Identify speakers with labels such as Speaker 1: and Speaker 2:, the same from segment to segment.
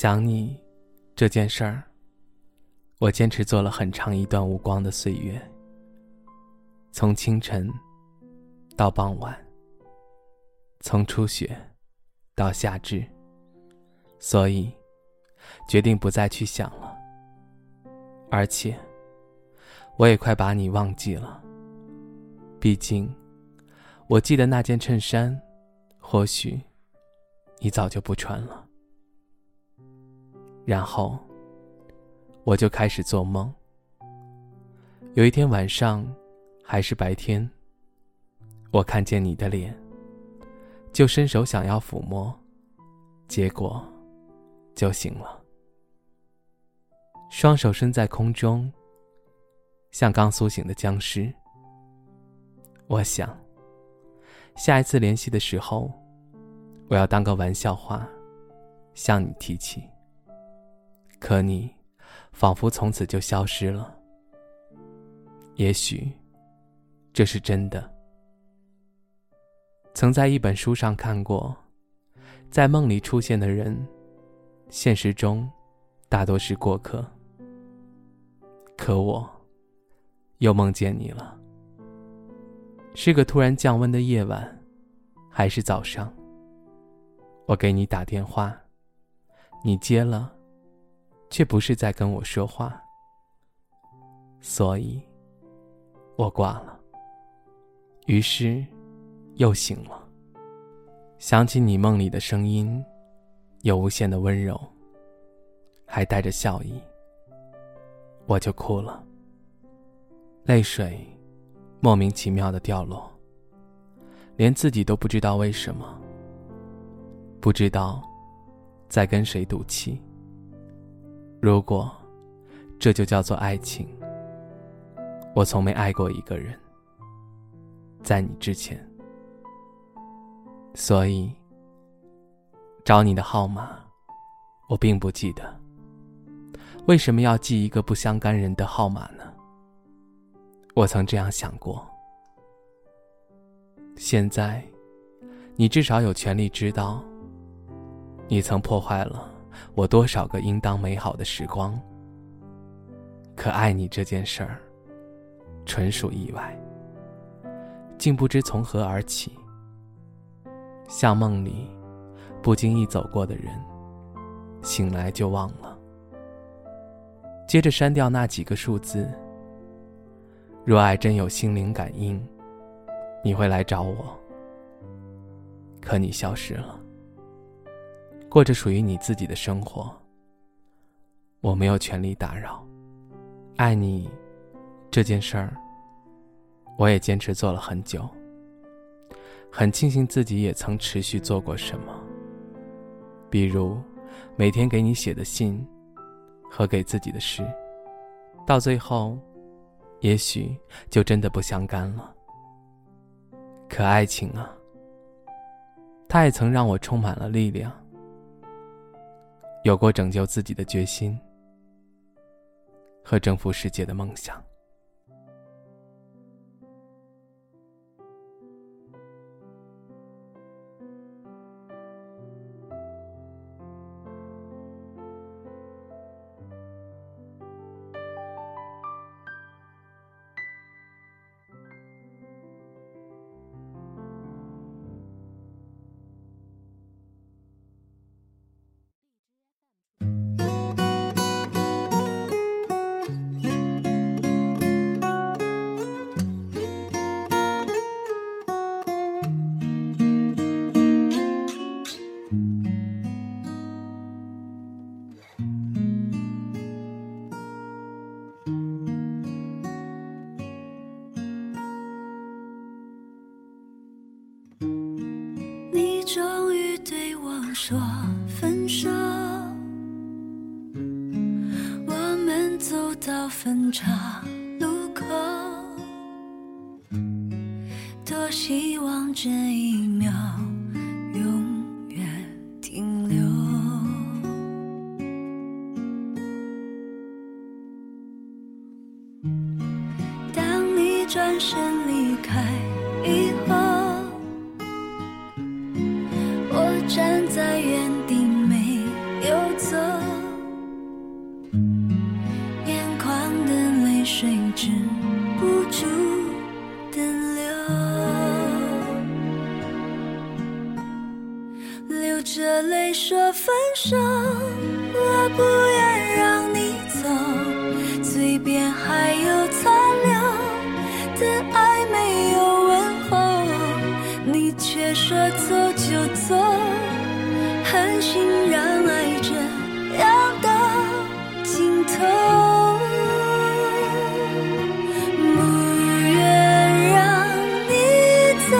Speaker 1: 想你，这件事儿，我坚持做了很长一段无光的岁月。从清晨到傍晚，从初雪到夏至，所以决定不再去想了。而且，我也快把你忘记了。毕竟，我记得那件衬衫，或许你早就不穿了。然后，我就开始做梦。有一天晚上，还是白天，我看见你的脸，就伸手想要抚摸，结果就醒了。双手伸在空中，像刚苏醒的僵尸。我想，下一次联系的时候，我要当个玩笑话，向你提起。可你，仿佛从此就消失了。也许，这是真的。曾在一本书上看过，在梦里出现的人，现实中大多是过客。可我，又梦见你了。是个突然降温的夜晚，还是早上？我给你打电话，你接了。却不是在跟我说话，所以，我挂了。于是，又醒了，想起你梦里的声音，有无限的温柔，还带着笑意，我就哭了。泪水莫名其妙的掉落，连自己都不知道为什么，不知道在跟谁赌气。如果这就叫做爱情，我从没爱过一个人，在你之前，所以找你的号码，我并不记得。为什么要记一个不相干人的号码呢？我曾这样想过。现在，你至少有权利知道，你曾破坏了。我多少个应当美好的时光，可爱你这件事儿，纯属意外，竟不知从何而起。像梦里不经意走过的人，醒来就忘了。接着删掉那几个数字。若爱真有心灵感应，你会来找我，可你消失了。过着属于你自己的生活，我没有权利打扰。爱你这件事儿，我也坚持做了很久。很庆幸自己也曾持续做过什么，比如每天给你写的信和给自己的诗，到最后，也许就真的不相干了。可爱情啊，它也曾让我充满了力量。有过拯救自己的决心和征服世界的梦想。
Speaker 2: 终于对我说分手，我们走到分岔路口。多希望这一秒永远停留。当你转身。站在原地没有走，眼眶的泪水止不住的流，流着泪说分手，我不愿让你走，嘴边还有残留的爱没有问候，你却说走就走，狠心让爱这样到尽头，不愿让你走，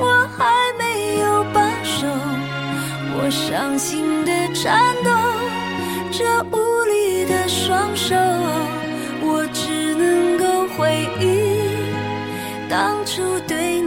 Speaker 2: 我还没有罢手，我伤心的颤抖，这无力的双手，我只能够回忆当初对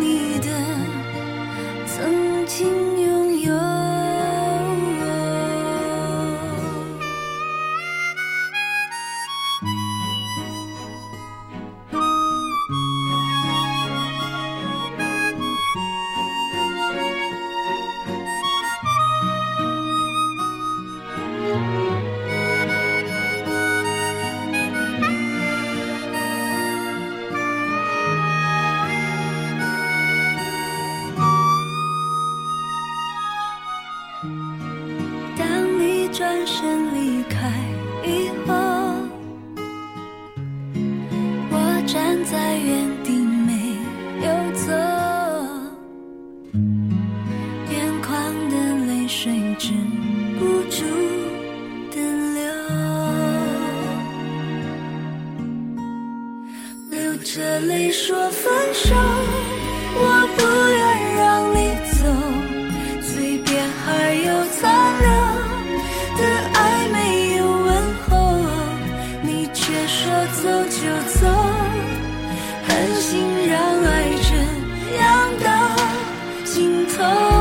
Speaker 2: 站在原地没有走，眼眶的泪水止不住的流，流着泪说分手，我不心让爱这样到尽头，